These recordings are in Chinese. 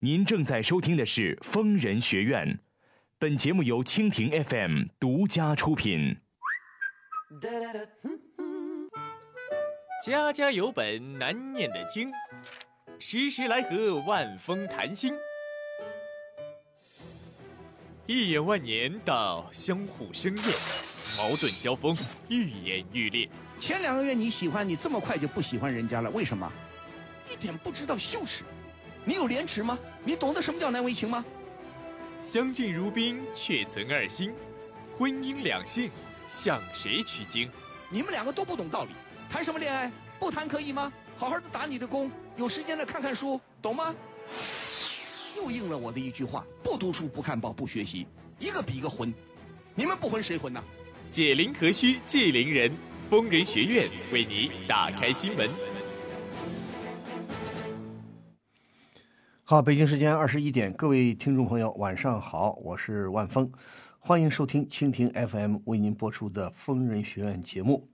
您正在收听的是《疯人学院》，本节目由蜻蜓 FM 独家出品。家家有本难念的经，时时来和万峰谈心。一眼万年到相互生厌，矛盾交锋愈演愈烈。前两个月你喜欢，你这么快就不喜欢人家了，为什么？一点不知道羞耻。你有廉耻吗？你懂得什么叫难为情吗？相敬如宾，却存二心。婚姻两性，向谁取经？你们两个都不懂道理，谈什么恋爱？不谈可以吗？好好的打你的工，有时间了看看书，懂吗？又应了我的一句话：不读书，不看报，不学习，一个比一个混。你们不混谁混呢？解铃何须系铃人，疯人学院为你打开心门。好，北京时间二十一点，各位听众朋友，晚上好，我是万峰，欢迎收听蜻蜓 FM 为您播出的疯人学院节目。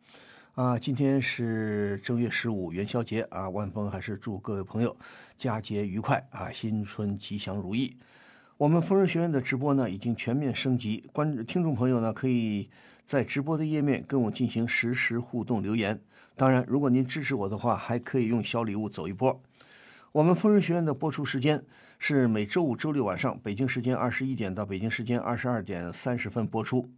啊，今天是正月十五元宵节啊，万峰还是祝各位朋友佳节愉快啊，新春吉祥如意。我们疯人学院的直播呢已经全面升级，观听众朋友呢可以在直播的页面跟我进行实时互动留言。当然，如果您支持我的话，还可以用小礼物走一波。我们疯人学院的播出时间是每周五、周六晚上，北京时间二十一点到北京时间二十二点三十分播出。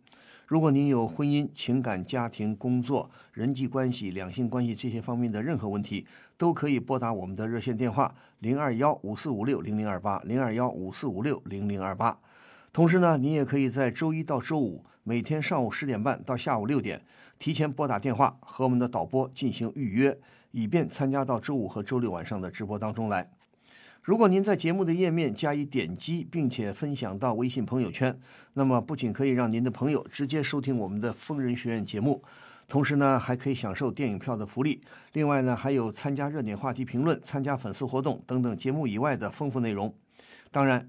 如果您有婚姻、情感、家庭、工作、人际关系、两性关系这些方面的任何问题，都可以拨打我们的热线电话零二幺五四五六零零二八零二幺五四五六零零二八。同时呢，您也可以在周一到周五每天上午十点半到下午六点提前拨打电话和我们的导播进行预约。以便参加到周五和周六晚上的直播当中来。如果您在节目的页面加以点击，并且分享到微信朋友圈，那么不仅可以让您的朋友直接收听我们的疯人学院节目，同时呢还可以享受电影票的福利。另外呢还有参加热点话题评论、参加粉丝活动等等节目以外的丰富内容。当然，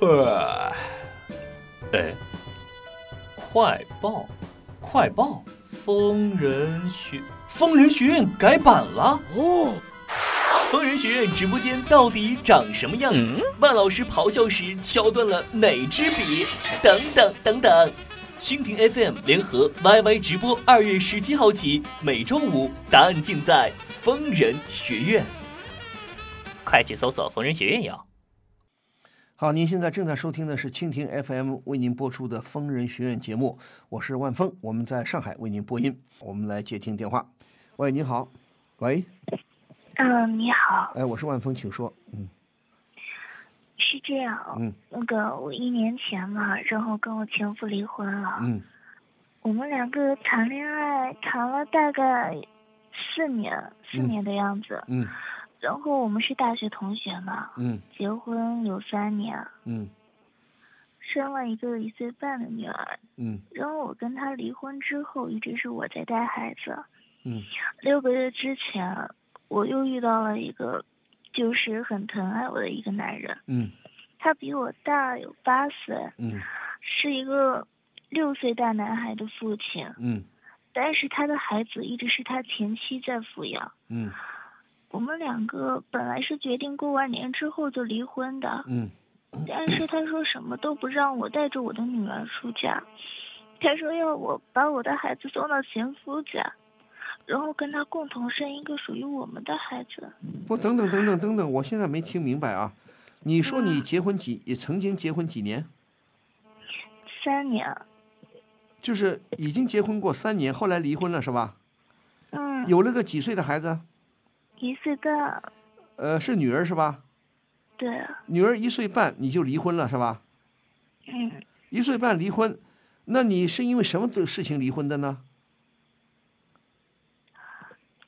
呵，哎，快报，快报，疯人学。疯人学院改版了哦！疯人学院直播间到底长什么样？万老师咆哮时敲断了哪支笔？等等等等！蜻蜓 FM 联合 YY 直播，二月十七号起，每周五答案尽在疯人学院。快去搜索疯人学院哟！好，您现在正在收听的是蜻蜓 FM 为您播出的疯人学院节目，我是万峰，我们在上海为您播音，我们来接听电话。喂，你好，喂，嗯，你好，哎，我是万峰，请说，嗯，是这样，嗯，那个我一年前嘛，然后跟我前夫离婚了，嗯，我们两个谈恋爱谈了大概四年，四年的样子，嗯，然后我们是大学同学嘛，嗯，结婚有三年，嗯，生了一个一岁半的女儿，嗯，然后我跟他离婚之后，一直是我在带孩子。嗯，六个月之前，我又遇到了一个，就是很疼爱我的一个男人。嗯，他比我大有八岁。嗯，是一个六岁大男孩的父亲。嗯，但是他的孩子一直是他前妻在抚养。嗯，我们两个本来是决定过完年之后就离婚的。嗯，但是他说什么都不让我带着我的女儿出嫁，他说要我把我的孩子送到前夫家。然后跟他共同生一个属于我们的孩子。不，等等等等等等，我现在没听明白啊！你说你结婚几？也曾经结婚几年？三年。就是已经结婚过三年，后来离婚了是吧？嗯。有了个几岁的孩子？一岁半。呃，是女儿是吧？对。女儿一岁半你就离婚了是吧？嗯。一岁半离婚，那你是因为什么的事情离婚的呢？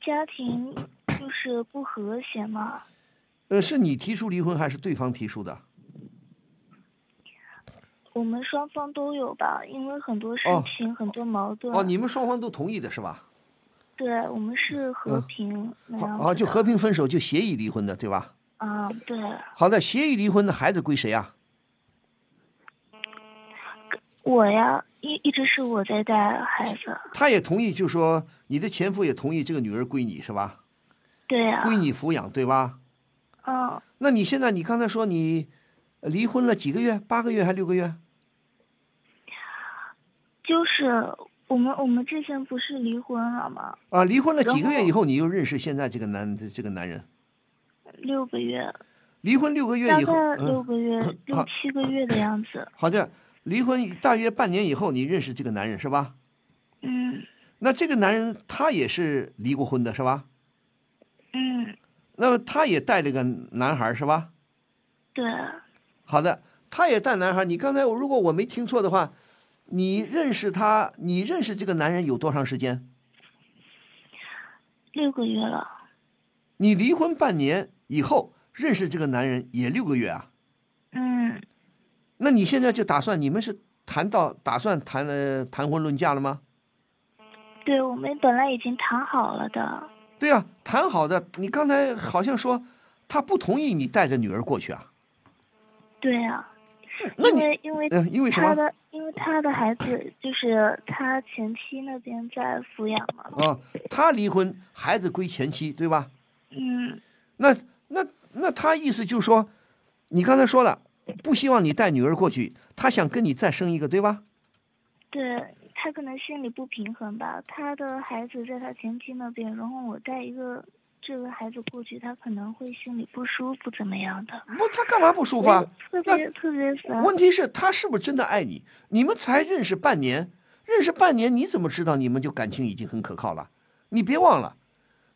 家庭就是不和谐嘛。呃，是你提出离婚还是对方提出的？我们双方都有吧，因为很多事哦情、很多矛盾。哦，你们双方都同意的是吧？对，我们是和嗯平那样好，啊，就和平分手，就协议离婚的，对吧？啊，对，好的，协议离婚的孩子归谁啊？我呀，一一直是我在带孩子。他也同意，就说你的前夫也同意这个女儿归你是吧？对呀、归你抚养，对吧？嗯，那你现在，你刚才说你呃离婚了几个月？八个月还六个月？就是我们我们之前不是离婚了吗？啊，离婚了几个月以后，你又认识现在这个男这这个男人？六个月，离婚六个月以后，六嗯，个月、六七个月的样子。好的，离婚大约半年以后，你认识这个男人是吧？嗯那这个男人他也是离过婚的是吧？嗯，那么他也带了个男孩是吧？对，好的，他也带男孩。你刚才如果我没听错的话，你认识他，你认识这个男人有多长时间？六个月了。你离婚半年以后认识这个男人也六个月啊？嗯，那你现在就打算你们是谈到打算谈呃谈婚论嫁了吗？对，我们本来已经谈好了的。对呀、谈好的。你刚才好像说他不同意你带着女儿过去啊？对啊、那你因为因为嗯、因为什么？他的因为他的孩子就是他前妻那边在抚养嘛。啊，他离婚，孩子归前妻，对吧？嗯，那那那他意思就是说，你刚才说了，不希望你带女儿过去，他想跟你再生一个，对吧？对他可能心里不平衡吧，他的孩子在他前妻那边，然后我带一个这个孩子过去，他可能会心里不舒服，怎么样的？不，他干嘛不舒服啊？特别特别烦。问题是，他是不是真的爱你？你们才认识半年，认识半年，你怎么知道你们就感情已经很可靠了？你别忘了，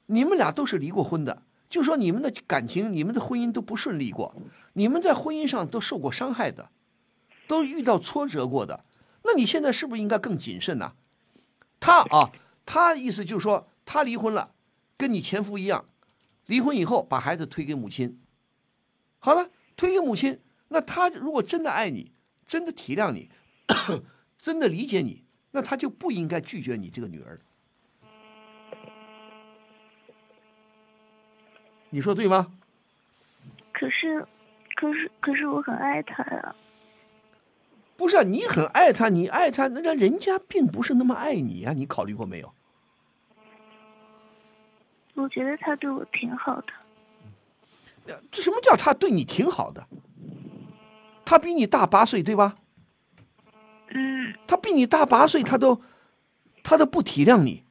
你们俩都是离过婚的，就说你们的感情、你们的婚姻都不顺利过，你们在婚姻上都受过伤害的，都遇到挫折过的。那你现在是不是应该更谨慎呢、他啊，他意思就是说，他离婚了，跟你前夫一样，离婚以后把孩子推给母亲。好了，推给母亲，那他如果真的爱你，真的体谅你，真的理解你，那他就不应该拒绝你这个女儿。你说对吗？可是，可是，可是我很爱他呀。不是、啊，你很爱他，你爱他，那人家并不是那么爱你啊，你考虑过没有？我觉得他对我挺好的。呃这什么叫他对你挺好的？他比你大八岁，对吧？嗯，他比你大八岁，他都他都不体谅你。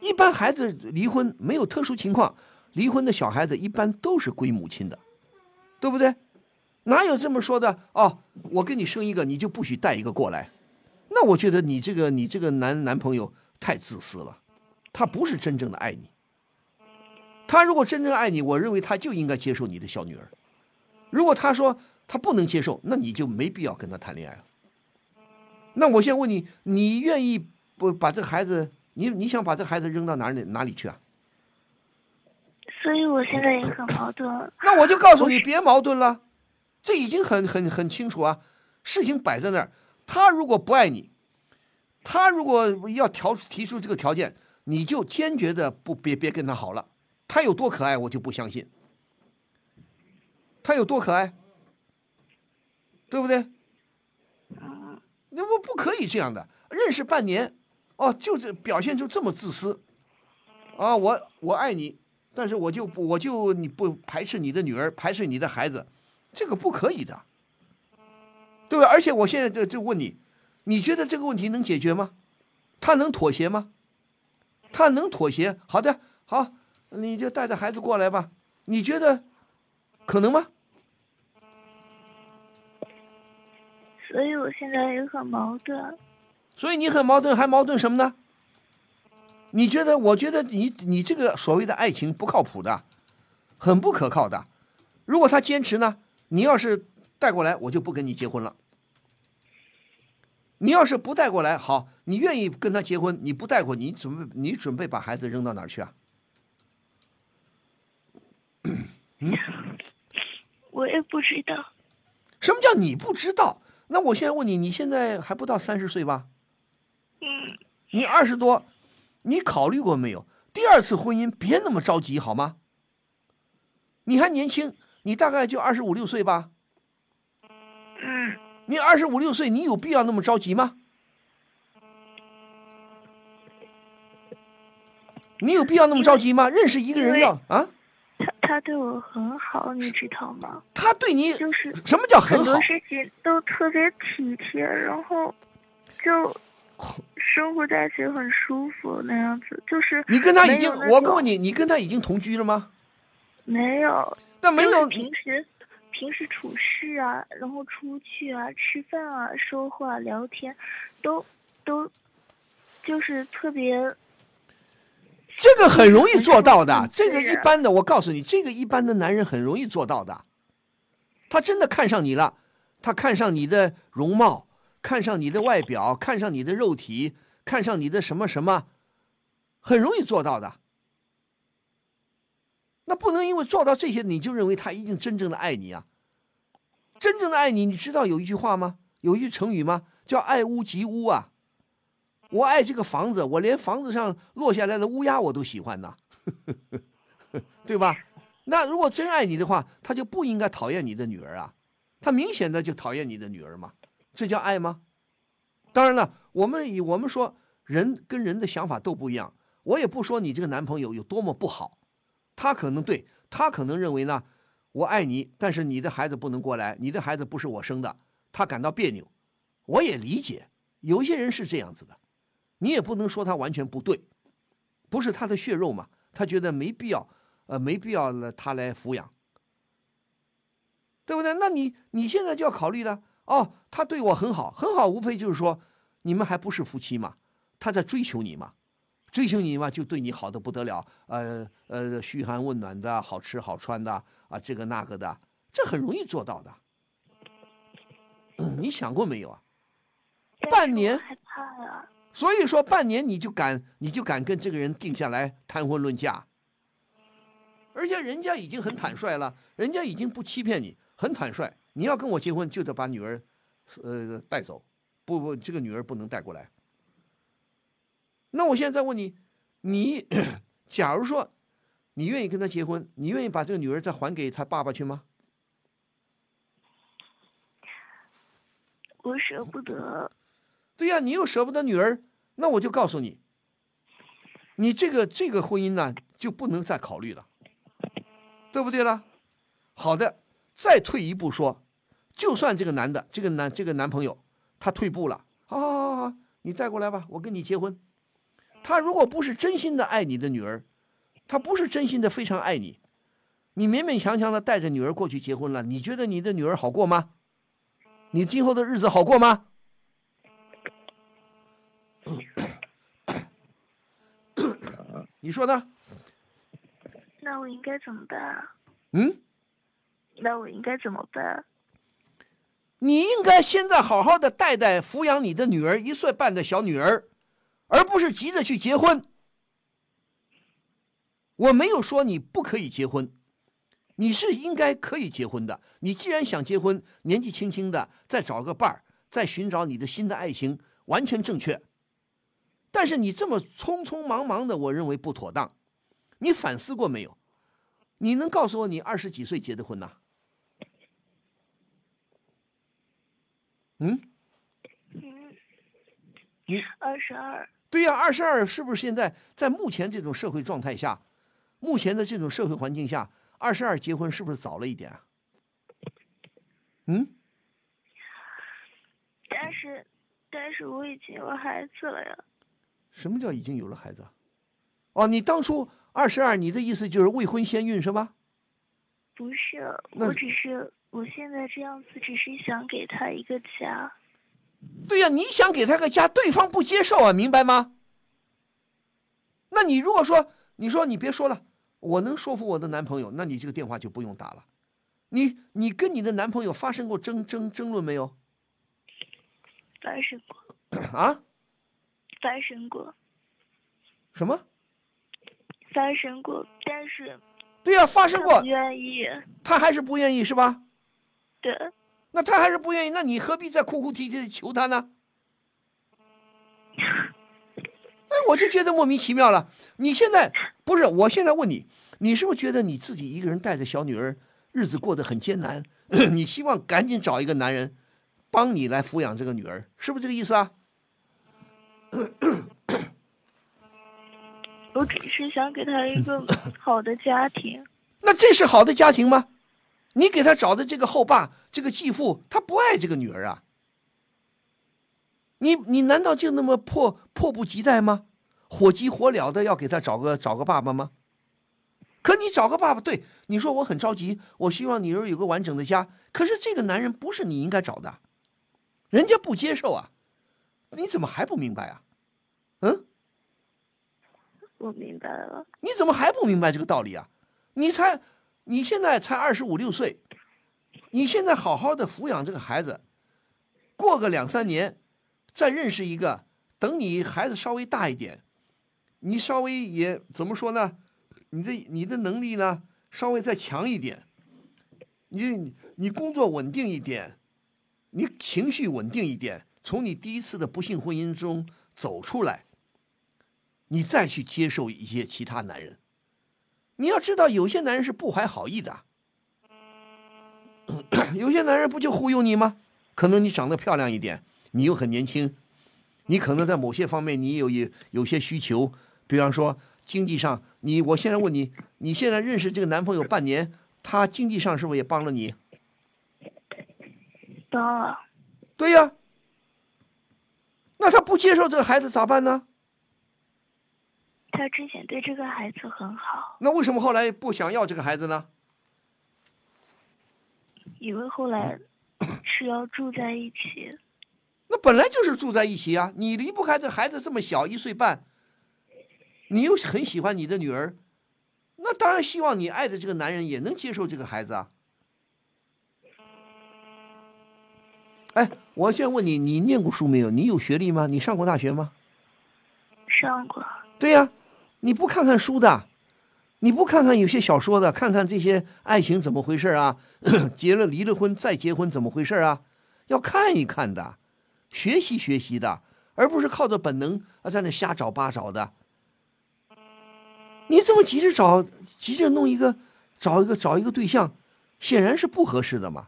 一般孩子离婚没有特殊情况，离婚的小孩子一般都是归母亲的，对不对？哪有这么说的？哦，我给你生一个，你就不许带一个过来。那我觉得你这个你这个男男朋友太自私了，他不是真正的爱你。他如果真正爱你，我认为他就应该接受你的小女儿。如果他说他不能接受，那你就没必要跟他谈恋爱了。那我先问你，你愿意不把这个孩子，你你想把这个孩子扔到哪里哪里去啊？所以我现在也很矛盾。那我就告诉你，别矛盾了，这已经很很很清楚啊，事情摆在那儿。他如果不爱你，他如果要调提出这个条件，你就坚决的不别别跟他好了。他有多可爱，我就不相信。他有多可爱，对不对？那我不可以这样的。认识半年，哦，就这表现出这么自私，啊，我我爱你，但是我就我就你不排斥你的女儿，排斥你的孩子，这个不可以的，对吧？而且我现在就就问你，你觉得这个问题能解决吗？他能妥协吗？他能妥协？好的，好，你就带着孩子过来吧。你觉得可能吗？所以我现在也很矛盾。所以你很矛盾，还矛盾什么呢？你觉得？我觉得你你这个所谓的爱情不靠谱的，很不可靠的。如果他坚持呢，你要是带过来，我就不跟你结婚了。你要是不带过来，好，你愿意跟他结婚，你不带过，你准备你准备把孩子扔到哪儿去啊？嗯，我也不知道。什么叫你不知道？那我现在问你，你现在还不到三十岁吧？嗯，你二十多，你考虑过没有？第二次婚姻别那么着急好吗？你还年轻，你大概就二十五六岁吧？嗯，你二十五六岁，你有必要那么着急吗？你有必要那么着急吗？认识一个人要啊？他他对我很好，你知道吗？他对你就是什么叫很好很多？事情都特别体贴，然后就生活在一起很舒服那样子。就是你跟他已经我问你，你跟他已经同居了吗？没有，那没有，平时平时处事啊，然后出去啊、吃饭啊、说话、聊天，都都就是特别这个很容易做到的。这个一般的，我告诉你，这个一般的男人很容易做到的。他真的看上你了，他看上你的容貌，看上你的外表，看上你的肉体，看上你的什么什么，很容易做到的。那不能因为做到这些，你就认为他一定真正的爱你啊？真正的爱你，你知道有一句话吗？有一句成语吗？叫“爱屋及乌”啊。我爱这个房子，我连房子上落下来的乌鸦我都喜欢呐，对吧？那如果真爱你的话，他就不应该讨厌你的女儿啊，他明显的就讨厌你的女儿嘛，这叫爱吗？当然了，我们以我们说人跟人的想法都不一样，我也不说你这个男朋友有多么不好，他可能对他可能认为呢，我爱你，但是你的孩子不能过来，你的孩子不是我生的，他感到别扭，我也理解，有些人是这样子的。你也不能说他完全不对，不是他的血肉嘛，他觉得没必要，呃，没必要了他来抚养，对不对？那你你现在就要考虑了，哦，他对我很好，很好，无非就是说你们还不是夫妻嘛，他在追求你嘛，追求你嘛，就对你好的不得了，呃呃，嘘寒问暖的，好吃好穿的啊，这个那个的，这很容易做到的。嗯 你想过没有啊？半年害怕呀、所以说半年你就敢你就敢跟这个人定下来谈婚论嫁，而且人家已经很坦率了，人家已经不欺骗你，很坦率。你要跟我结婚，就得把女儿，呃，带走，不不，这个女儿不能带过来。那我现在问你，你 假如说你愿意跟他结婚，你愿意把这个女儿再还给他爸爸去吗？我舍不得。对呀、你又舍不得女儿，那我就告诉你，你这个这个婚姻呢就不能再考虑了，对不对了？好的，再退一步说，就算这个男的，这个男这个男朋友他退步了，好好好好，你带过来吧，我跟你结婚。他如果不是真心的爱你的女儿，他不是真心的非常爱你，你勉勉强强的带着女儿过去结婚了，你觉得你的女儿好过吗？你今后的日子好过吗？你说呢？那我应该怎么办啊？嗯，那我应该怎么办？你应该现在好好的带带抚养你的女儿一岁半的小女儿，而不是急着去结婚。我没有说你不可以结婚，你是应该可以结婚的。你既然想结婚，年纪轻轻的再找个伴儿，再寻找你的新的爱情，完全正确。但是你这么匆匆忙忙的，我认为不妥当。你反思过没有？你能告诉我你二十几岁结的婚呐？嗯，嗯，你二十二。对呀、二十二是不是现在在目前这种社会状态下，目前的这种社会环境下，二十二结婚是不是早了一点啊？嗯，但是，但是我已经有孩子了呀。什么叫已经有了孩子啊？哦，你当初二十二，你的意思就是未婚先孕是吧？不是，我只是我现在这样子，只是想给他一个家。对呀、你想给他个家，对方不接受啊，明白吗？那你如果说你说你别说了，我能说服我的男朋友，那你这个电话就不用打了。你你跟你的男朋友发生过争争争论没有？发生过，啊？发生过，什么？发生过，但是对呀、发生过他不，愿意。他还是不愿意是吧？对。那他还是不愿意，那你何必再哭哭啼啼的求他呢？哎，我就觉得莫名其妙了。你现在不是？我现在问你，你是不是觉得你自己一个人带着小女儿，日子过得很艰难？你希望赶紧找一个男人，帮你来抚养这个女儿，是不是这个意思啊？我只是想给他一个 好的家庭。那这是好的家庭吗？你给他找的这个后爸，这个继父，他不爱这个女儿啊。你你难道就那么迫迫不及待吗？火急火燎的要给他找个找个爸爸吗？可你找个爸爸，对你说我很着急，我希望女儿有个完整的家。可是这个男人不是你应该找的，人家不接受啊。你怎么还不明白啊？嗯？我明白了。你怎么还不明白这个道理啊？你才。你现在才二十五六岁，你现在好好的抚养这个孩子，过个两三年，再认识一个，等你孩子稍微大一点，你稍微也怎么说呢？你的你的能力呢稍微再强一点，你你工作稳定一点，你情绪稳定一点，从你第一次的不幸婚姻中走出来，你再去接受一些其他男人。你要知道，有些男人是不怀好意的，有些男人不就忽悠你吗？可能你长得漂亮一点，你又很年轻，你可能在某些方面你有有有些需求，比方说经济上，你我现在问你，你现在认识这个男朋友半年，他经济上是不是也帮了你？帮了。对呀。那他不接受这个孩子咋办呢？他之前对这个孩子很好，那为什么后来不想要这个孩子呢？因为后来是要住在一起。那本来就是住在一起啊！你离不开这孩子这么小一岁半，你又很喜欢你的女儿，那当然希望你爱的这个男人也能接受这个孩子啊。哎，我先问你，你念过书没有？你有学历吗？你上过大学吗？上过。对呀。你不看看书的，你不看看有些小说的，看看这些爱情怎么回事啊？结了离了婚再结婚怎么回事啊？要看一看的，学习学习的，而不是靠着本能啊在那瞎找八找的。你这么急着找，急着弄一个，找一个找一个对象，显然是不合适的嘛。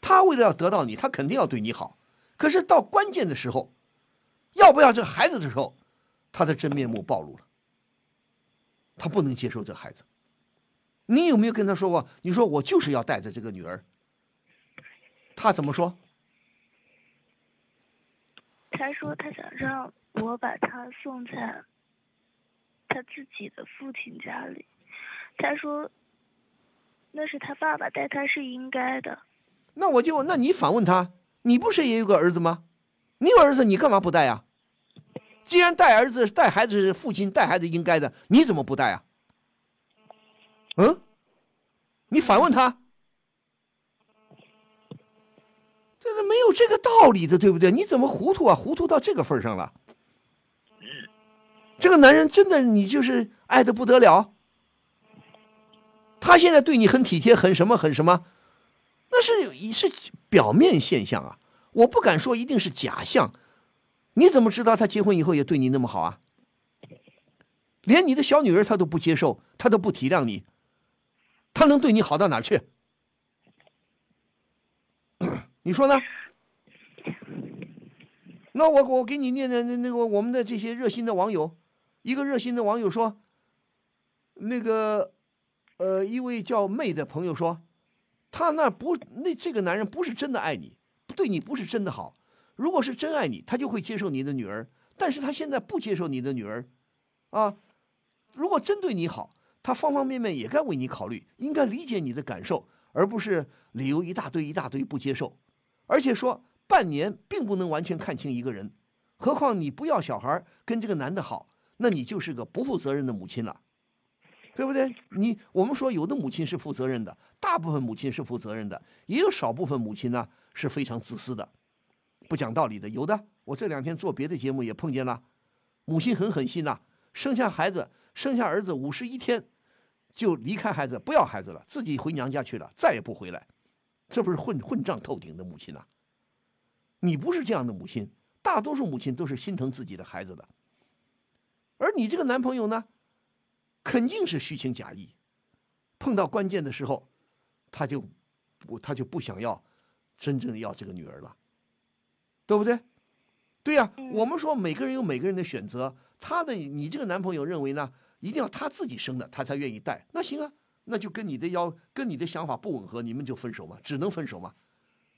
他为了要得到你，他肯定要对你好。可是到关键的时候，要不要这孩子的时候，他的真面目暴露了。他不能接受这孩子，你有没有跟他说过？你说我就是要带着这个女儿。他怎么说？他说他想让我把他送在他自己的父亲家里。他说那是他爸爸带他是应该的。那我就那你反问他，你不是也有个儿子吗？你有儿子，你干嘛不带呀？既然带儿子、带孩子是父亲带孩子应该的，你怎么不带啊？嗯，你反问他，这是没有这个道理的，对不对？你怎么糊涂啊？糊涂到这个份上了？这个男人真的你就是爱的不得了，他现在对你很体贴，很什么很什么，那是是表面现象啊，我不敢说一定是假象。你怎么知道他结婚以后也对你那么好啊？连你的小女儿他都不接受，他都不体谅你，他能对你好到哪去？你说呢？那我我给你念念那那个我们的这些热心的网友，一个热心的网友说，那个呃一位叫妹的朋友说，他那不那这个男人不是真的爱你，对你不是真的好。如果是真爱你，他就会接受你的女儿。但是他现在不接受你的女儿，啊，如果真对你好，他方方面面也该为你考虑，应该理解你的感受，而不是理由一大堆一大堆不接受。而且说半年并不能完全看清一个人，何况你不要小孩跟这个男的好，那你就是个不负责任的母亲了，对不对？你我们说有的母亲是负责任的，大部分母亲是负责任的，也有少部分母亲呢是非常自私的。不讲道理的。有的，我这两天做别的节目也碰见了，母亲很狠心呐，生下孩子，生下儿子五十一天，就离开孩子，不要孩子了，自己回娘家去了，再也不回来，这不是混混账透顶的母亲呐！你不是这样的母亲，大多数母亲都是心疼自己的孩子的，而你这个男朋友呢，肯定是虚情假意，碰到关键的时候，他就不他就不想要真正要这个女儿了，对不对？对呀，我们说每个人有每个人的选择，他的你这个男朋友认为呢，一定要他自己生的，他才愿意带，那行啊。那就跟你的要跟你的想法不吻合，你们就分手嘛，只能分手嘛。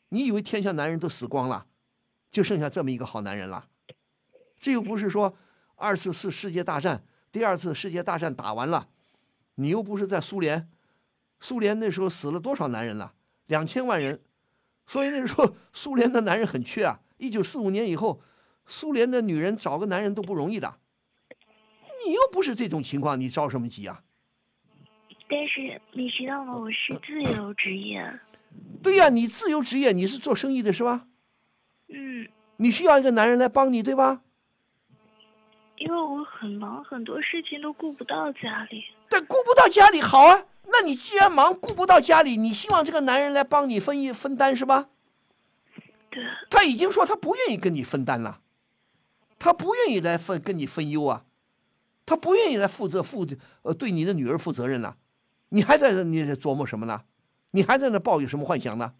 你以为天下男人都死光了，就剩下这么一个好男人了？这又不是说二次世世界大战，第二次世界大战打完了，你又不是在苏联，苏联那时候死了多少男人了？两千万人，所以那时候苏联的男人很缺啊。一九四五年以后，苏联的女人找个男人都不容易的。你又不是这种情况，你着什么急啊？但是你知道吗？我是自由职业。对呀，你自由职业，你是做生意的是吧？嗯。你需要一个男人来帮你，对吧？因为我很忙，很多事情都顾不到家里。但顾不到家里好啊，那你既然忙顾不到家里，你希望这个男人来帮你分一分担是吧？他已经说他不愿意跟你分担了，他不愿意来分跟你分忧啊，他不愿意来负责负呃对你的女儿负责任了。你还在那，你琢磨什么呢？你还在那抱有什么幻想呢？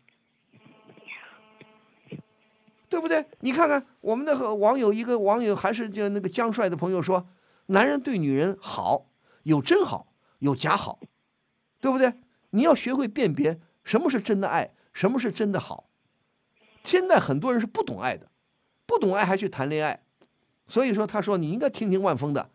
对不对？你看看我们的网友，一个网友还是就那个江帅的朋友说，男人对女人好，有真好，有假好，对不对？你要学会辨别什么是真的爱，什么是真的好。现在很多人是不懂爱的，不懂爱还去谈恋爱，所以说他说你应该听听万峰的，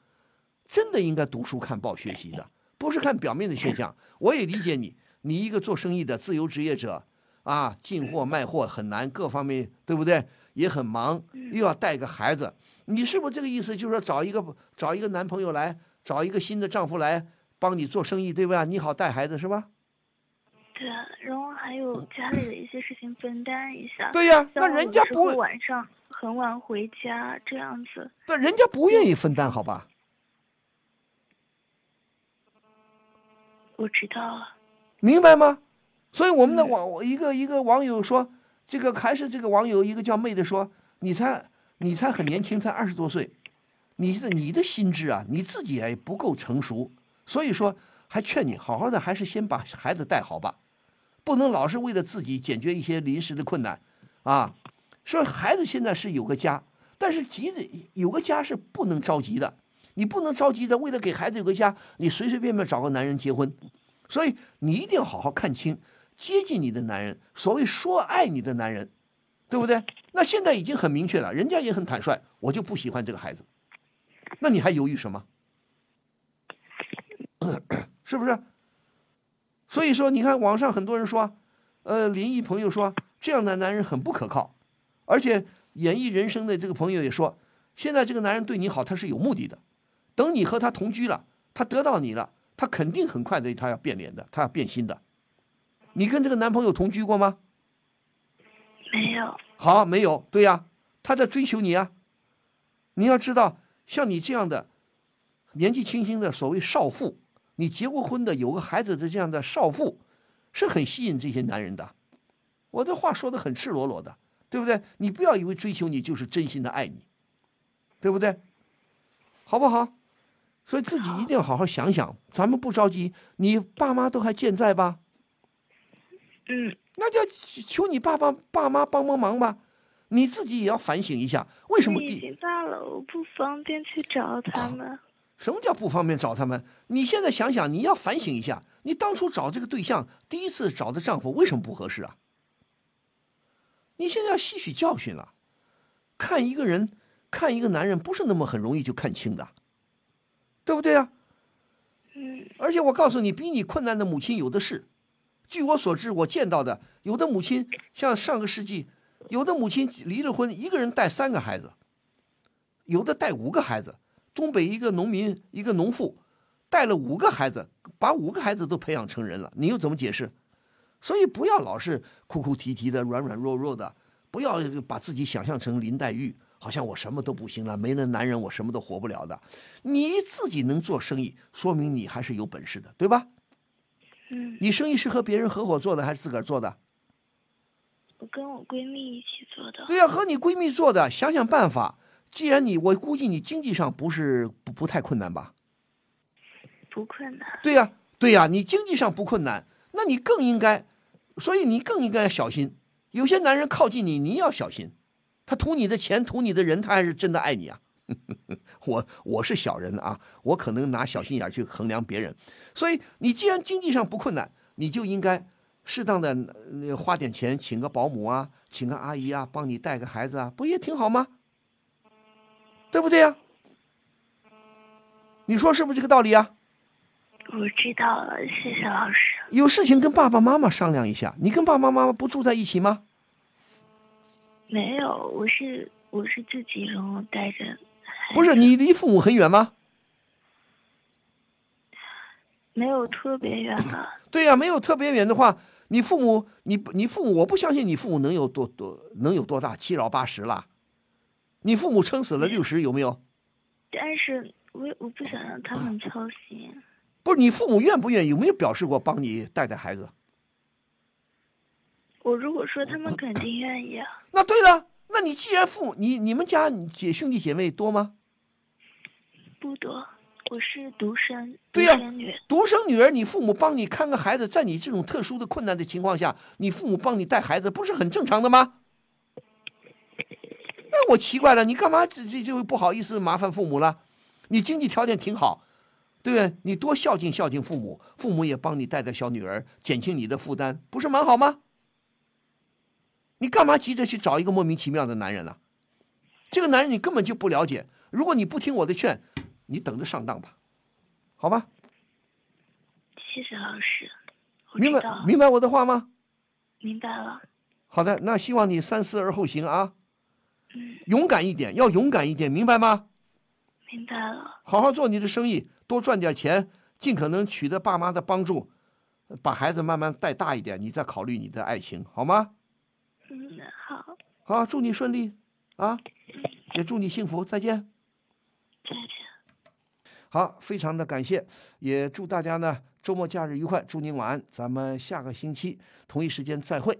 真的应该读书看报学习的。不是看表面的现象，我也理解你。你一个做生意的自由职业者啊，进货卖货很难，各方面对不对？也很忙，又要带个孩子，你是不是这个意思？就是说找一个找一个男朋友来，找一个新的丈夫来帮你做生意，对吧？你好带孩子是吧？对啊，然后还有家里的一些事情分担一下。对呀，那人家不晚上很晚回家这样子。那人家不愿意分担，好吧？我知道了，明白吗？所以我们的网一个一个网友说，这个还是这个网友一个叫妹的说，你才你才很年轻，才二十多岁，你的你的心智啊，你自己也不够成熟，所以说还劝你好好的，还是先把孩子带好吧，不能老是为了自己解决一些临时的困难，啊，说孩子现在是有个家，但是急的有个家是不能着急的。你不能着急的，为了给孩子有个家，你随随便便找个男人结婚，所以你一定要好好看清，接近你的男人，所谓说爱你的男人，对不对？那现在已经很明确了，人家也很坦率，我就不喜欢这个孩子，那你还犹豫什么？是不是？所以说，你看网上很多人说，呃，林毅朋友说这样的男人很不可靠，而且演绎人生的这个朋友也说，现在这个男人对你好，他是有目的的。等你和他同居了，他得到你了，他肯定很快的，他要变脸的，他要变心的。你跟这个男朋友同居过吗？没有。好，没有。对呀，他在追求你啊。你要知道，像你这样的年纪轻轻的所谓少妇，你结过婚的，有个孩子的这样的少妇，是很吸引这些男人的。我的话说的很赤裸裸的，对不对？你不要以为追求你就是真心的爱你，对不对？好不好？所以自己一定要好好想想。咱们不着急，你爸妈都还健在吧？嗯，那就求你爸爸、爸妈帮帮忙吧。你自己也要反省一下，为什么？已经大了，我不方便去找他们。什么叫不方便找他们？你现在想想，你要反省一下，你当初找这个对象，第一次找的丈夫为什么不合适啊？你现在要吸取教训了，看一个人。看一个男人不是那么很容易就看清的，对不对啊？嗯。而且我告诉你，比你困难的母亲有的是。据我所知，我见到的有的母亲，像上个世纪，有的母亲离了婚，一个人带三个孩子，有的带五个孩子。东北一个农民，一个农妇，带了五个孩子，把五个孩子都培养成人了。你又怎么解释？所以不要老是哭哭啼啼的、软软弱弱的，不要把自己想象成林黛玉。好像我什么都不行了，没了男人我什么都活不了的。你自己能做生意，说明你还是有本事的，对吧？嗯。你生意是和别人合伙做的还是自个儿做的？我跟我闺蜜一起做的。对呀、和你闺蜜做的，想想办法。既然你，我估计你经济上不是不不太困难吧？不困难。对呀、对呀、你经济上不困难，那你更应该，所以你更应该小心。有些男人靠近你，你要小心，他图你的钱，图你的人，他还是真的爱你啊。我我是小人啊，我可能拿小心眼儿去衡量别人，所以你既然经济上不困难，你就应该适当的呃花点钱，请个保姆啊，请个阿姨啊，帮你带个孩子啊，不也挺好吗？对不对呀、你说是不是这个道理啊？我知道了，谢谢老师。有事情跟爸爸妈妈商量一下。你跟爸爸妈妈不住在一起吗？没有，我是我是自己，然后带着孩子。不是，你离父母很远吗？没有特别远的。对呀、没有特别远的话，你父母，你你父母，我不相信你父母能有多多能有多大，七老八十了。你父母撑死了六十有没有？但是我我不想让他们操心。不是，你父母愿不愿意？有没有表示过帮你带带孩子？我如果说他们肯定愿意啊，那对了，那你既然父母，你你们家姐兄弟姐妹多吗？不多，我是独生，对呀独生女。独生女儿，你父母帮你看个孩子，在你这种特殊的困难的情况下，你父母帮你带孩子，不是很正常的吗？哎，我奇怪了，你干嘛这这就不好意思麻烦父母了？你经济条件挺好，对不对？你多孝敬孝敬父母，父母也帮你带带小女儿，减轻你的负担，不是蛮好吗？你干嘛急着去找一个莫名其妙的男人呢、这个男人你根本就不了解。如果你不听我的劝，你等着上当吧，好吧？谢谢老师，明白，明白我的话吗？明白了。好的，那希望你三思而后行啊，勇敢一点，要勇敢一点，明白吗？明白了，好好做你的生意，多赚点钱，尽可能取得爸妈的帮助，把孩子慢慢带大一点，你再考虑你的爱情，好吗？嗯，好，好，祝你顺利啊，也祝你幸福，再见。再见。好，非常的感谢，也祝大家呢周末假日愉快，祝您晚安，咱们下个星期同一时间再会。